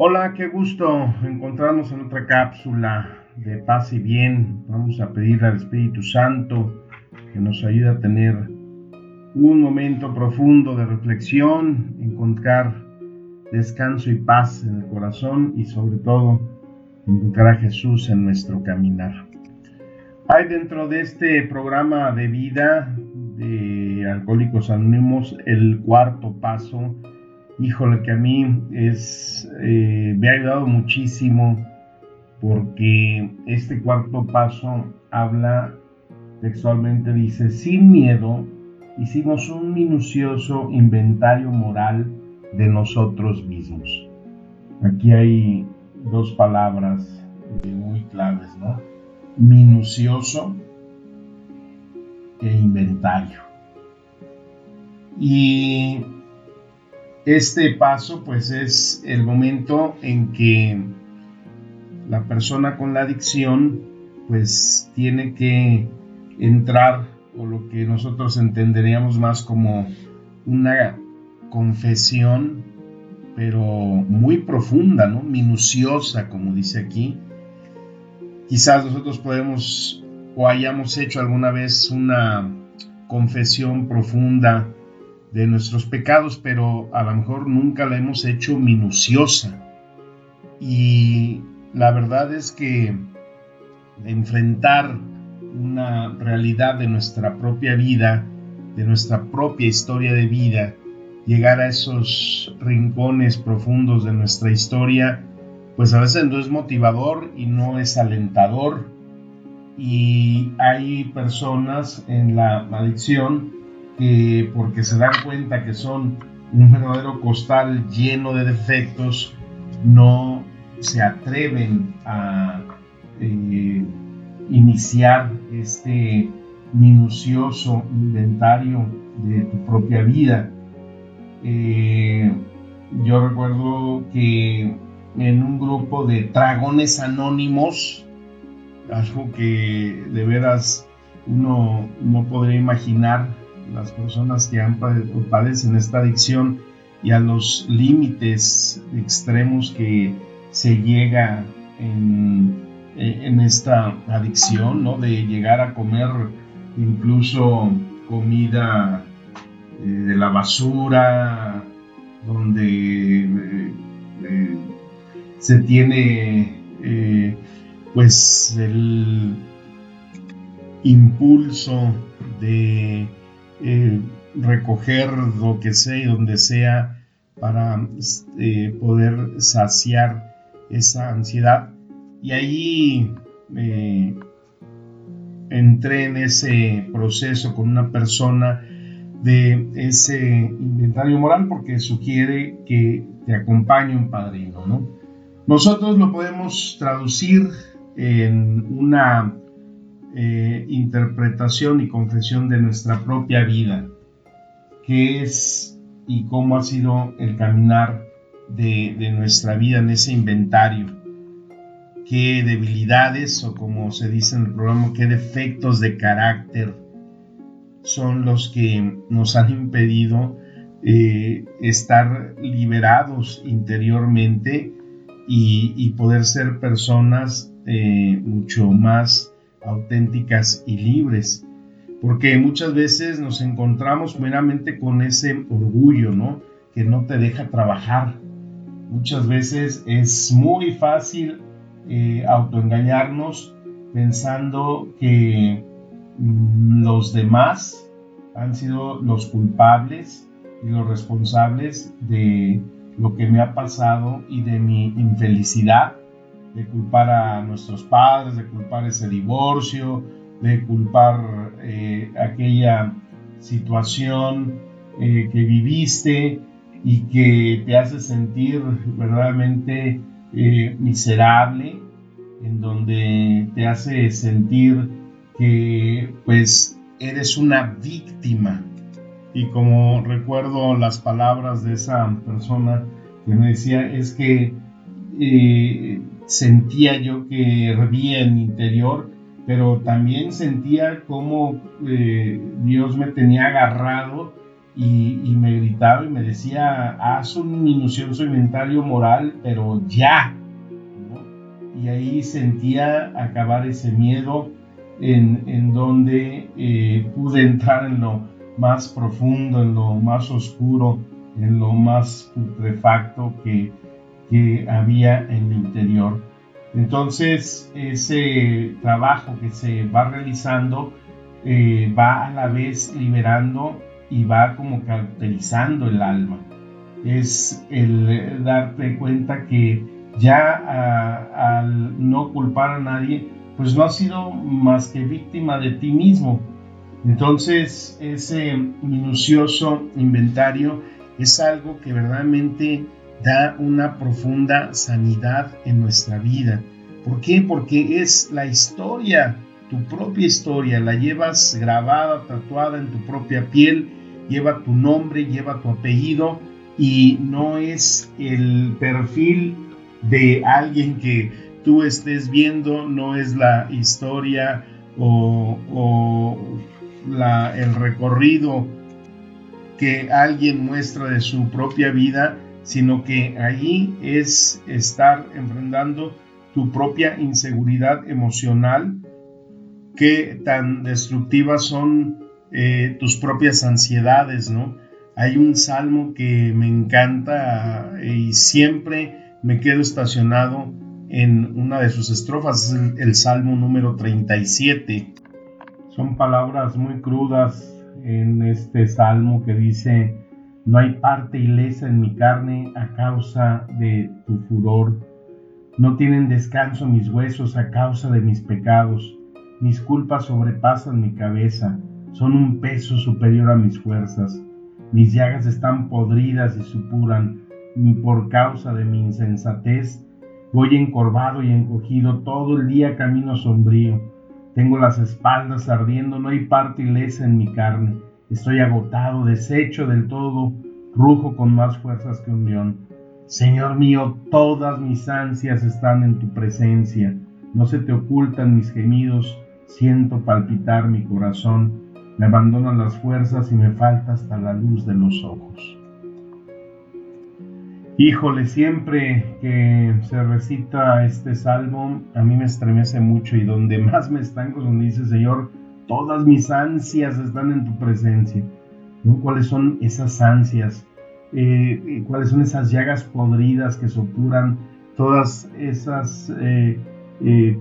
Hola, qué gusto encontrarnos en otra cápsula de paz y bien. Vamos a pedir al Espíritu Santo que nos ayude a tener un momento profundo de reflexión, encontrar descanso y paz en el corazón y sobre todo encontrar a Jesús en nuestro caminar. Hay dentro de este programa de vida de Alcohólicos Anónimos el cuarto paso. Híjole que a mí es, eh, me ha ayudado muchísimo porque este cuarto paso habla textualmente, dice, sin miedo hicimos un minucioso inventario moral de nosotros mismos. Aquí hay dos palabras eh, muy claves, ¿no? Minucioso e inventario. Y este paso pues es el momento en que la persona con la adicción pues tiene que entrar o lo que nosotros entenderíamos más como una confesión pero muy profunda, ¿no? minuciosa como dice aquí. Quizás nosotros podemos o hayamos hecho alguna vez una confesión profunda de nuestros pecados, pero a lo mejor nunca la hemos hecho minuciosa. Y la verdad es que enfrentar una realidad de nuestra propia vida, de nuestra propia historia de vida, llegar a esos rincones profundos de nuestra historia, pues a veces no es motivador y no es alentador. Y hay personas en la adicción que porque se dan cuenta que son un verdadero costal lleno de defectos, no se atreven a eh, iniciar este minucioso inventario de tu propia vida. Eh, yo recuerdo que en un grupo de dragones anónimos, algo que de veras uno no podría imaginar, las personas que han padecen esta adicción y a los límites extremos que se llega en, esta adicción, ¿no? De llegar a comer incluso comida eh, de la basura, donde eh, eh, se tiene pues el impulso de recoger lo que sea y donde sea para poder saciar esa ansiedad. Y ahí eh, entré en ese proceso con una persona de ese inventario moral porque sugiere que te acompañe un padrino. ¿no? Nosotros lo podemos traducir en una eh, interpretación y confesión de nuestra propia vida, que es y cómo ha sido el caminar de, nuestra vida en ese inventario. Qué debilidades o como se dice en el programa, qué defectos de carácter son los que nos han impedido eh, estar liberados interiormente y, poder ser personas eh, mucho más auténticas y libres. Porque muchas veces nos encontramos meramente con ese orgullo, ¿no? Que no te deja trabajar, Muchas veces es muy fácil eh, autoengañarnos pensando que mm, los demás han sido los culpables y los responsables de lo que me ha pasado y de mi infelicidad, de culpar a nuestros padres, de culpar ese divorcio, de culpar eh, aquella situación eh, que viviste y que te hace sentir verdaderamente eh, miserable, en donde te hace sentir que pues eres una víctima. Y como recuerdo las palabras de esa persona que me decía, es que sentía yo que hervía en mi interior, pero también sentía como eh, Dios me tenía agarrado y, me gritaba y me decía, haz un minucioso inventario moral, pero ya. Y ahí sentía acabar ese miedo en, donde eh, pude entrar en lo más profundo, en lo más oscuro, en lo más putrefacto que, que había en mi interior. Entonces, ese trabajo que se va realizando eh, va a la vez liberando y va como caracterizando el alma. Es el darte cuenta que ya al no culpar a nadie, pues no has sido más que víctima de ti mismo. Entonces ese minucioso inventario es algo que verdaderamente da una profunda sanidad en nuestra vida. ¿Por qué? Porque es la historia, tu propia historia, la llevas grabada, tatuada en tu propia piel lleva tu nombre, lleva tu apellido y no es el perfil de alguien que tú estés viendo, no es la historia o, el recorrido que alguien muestra de su propia vida, sino que allí es estar enfrentando tu propia inseguridad emocional, que tan destructivas son eh, tus propias ansiedades, ¿no? Hay un salmo que me encanta eh, y siempre me quedo estacionado en una de sus estrofas, es el, salmo número 37. Son palabras muy crudas en este salmo que dice, no hay parte ilesa en mi carne a causa de tu furor. No tienen descanso mis huesos a causa de mis pecados. Mis culpas sobrepasan mi cabeza son un peso superior a mis fuerzas. Mis llagas están podridas y supuran, por causa de mi insensatez voy encorvado y encogido, todo el día camino sombrío. Tengo las espaldas ardiendo, no hay parte ilesa en mi carne. Estoy agotado, deshecho del todo, rujo con más fuerzas que un león. Señor mío, todas mis ansias están en tu presencia. No se te ocultan mis gemidos, siento palpitar mi corazón me abandonan las fuerzas y me falta hasta la luz de los ojos. Híjole, siempre que se recita este salmo, a mí me estremece mucho y donde más me estanco es donde dice, Señor, todas mis ansias están en tu presencia. ¿Cuáles son esas ansias? Eh, eh, ¿Cuáles son esas llagas podridas que sopuran todas esas eh,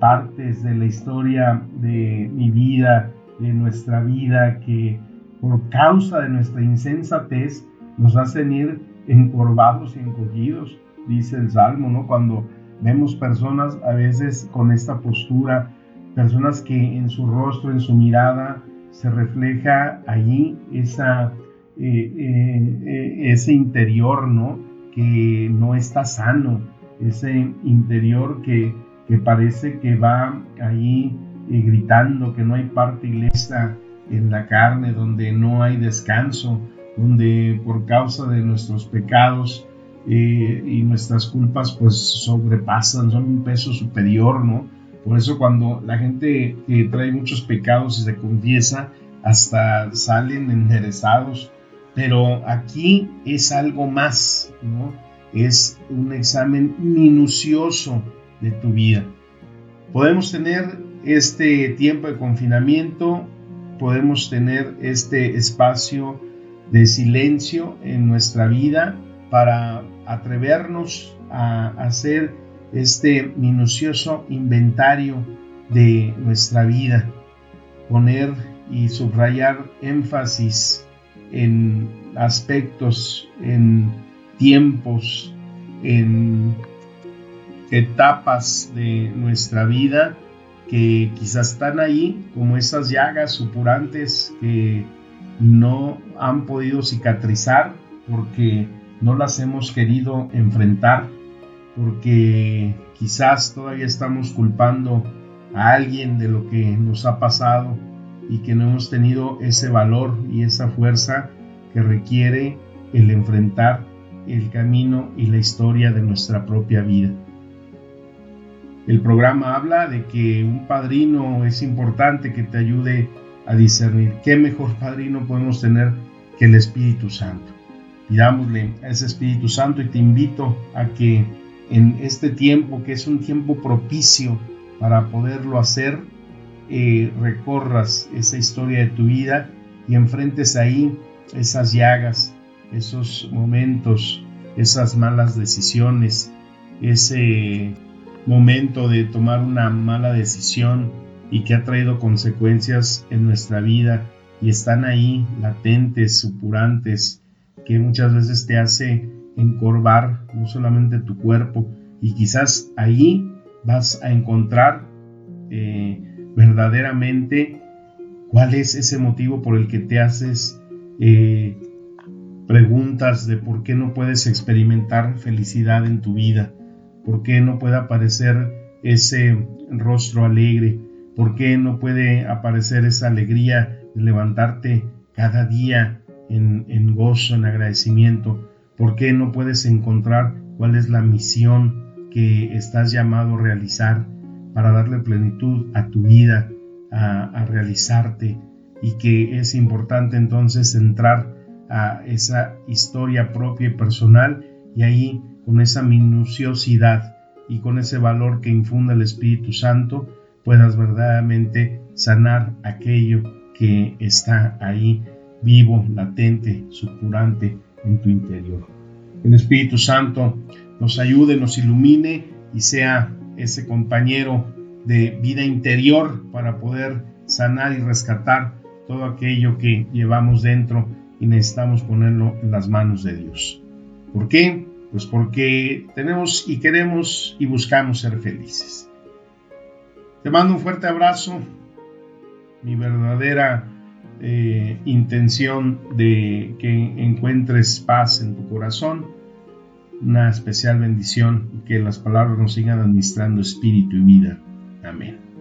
partes de la historia de mi vida? de nuestra vida que por causa de nuestra insensatez nos hacen ir encorvados y encogidos, dice el Salmo, ¿no? Cuando vemos personas a veces con esta postura, personas que en su rostro, en su mirada, se refleja allí eh, eh, eh, ese interior, ¿no? Que no está sano, ese interior que, que parece que va allí gritando que no hay parte ilesa en la carne, donde no hay descanso, donde por causa de nuestros pecados y nuestras culpas pues sobrepasan, son un peso superior, ¿no? Por eso cuando la gente que trae muchos pecados y se confiesa, hasta salen enderezados. Pero aquí es algo más, ¿no? Es un examen minucioso de tu vida. Podemos tener este tiempo de confinamiento podemos tener este espacio de silencio en nuestra vida para atrevernos a hacer este minucioso inventario de nuestra vida, poner y subrayar énfasis en aspectos, en tiempos, en etapas de nuestra vida que quizás están ahí como esas llagas supurantes que no han podido cicatrizar porque no las hemos querido enfrentar porque quizás todavía estamos culpando a alguien de lo que nos ha pasado y que no hemos tenido ese valor y esa fuerza que requiere el enfrentar el camino y la historia de nuestra propia vida. El programa habla de que un padrino es importante que te ayude a discernir qué mejor padrino podemos tener que el Espíritu Santo. Pidámosle a ese Espíritu Santo y te invito a que en este tiempo, que es un tiempo propicio para poderlo hacer, eh, recorras esa historia de tu vida y enfrentes ahí esas llagas, esos momentos, esas malas decisiones, ese momento de tomar una mala decisión y que ha traído consecuencias en nuestra vida y están ahí latentes, supurantes, que muchas veces te hace encorvar no solamente tu cuerpo y quizás ahí vas a encontrar eh, verdaderamente cuál es ese motivo por el que te haces eh, preguntas de por qué no puedes experimentar felicidad en tu vida, por qué no puede aparecer ese rostro alegre, por qué no puede aparecer esa alegría de levantarte cada día en, en gozo, en agradecimiento, por qué no puedes encontrar cuál es la misión que estás llamado a realizar para darle plenitud a tu vida, a, realizarte y que es importante entonces entrar a esa historia propia y personal y ahí con esa minuciosidad y con ese valor que infunde el Espíritu Santo puedas verdaderamente sanar aquello que está ahí vivo, latente, supurante en tu interior. El Espíritu Santo nos ayude, nos ilumine y sea ese compañero de vida interior para poder sanar y rescatar todo aquello que llevamos dentro y necesitamos ponerlo en las manos de Dios. ¿Por qué? Pues porque tenemos y queremos y buscamos ser felices. Te mando un fuerte abrazo. Mi verdadera eh, intención de que encuentres paz en tu corazón. Una especial bendición y que las palabras nos sigan administrando espíritu y vida. Amén.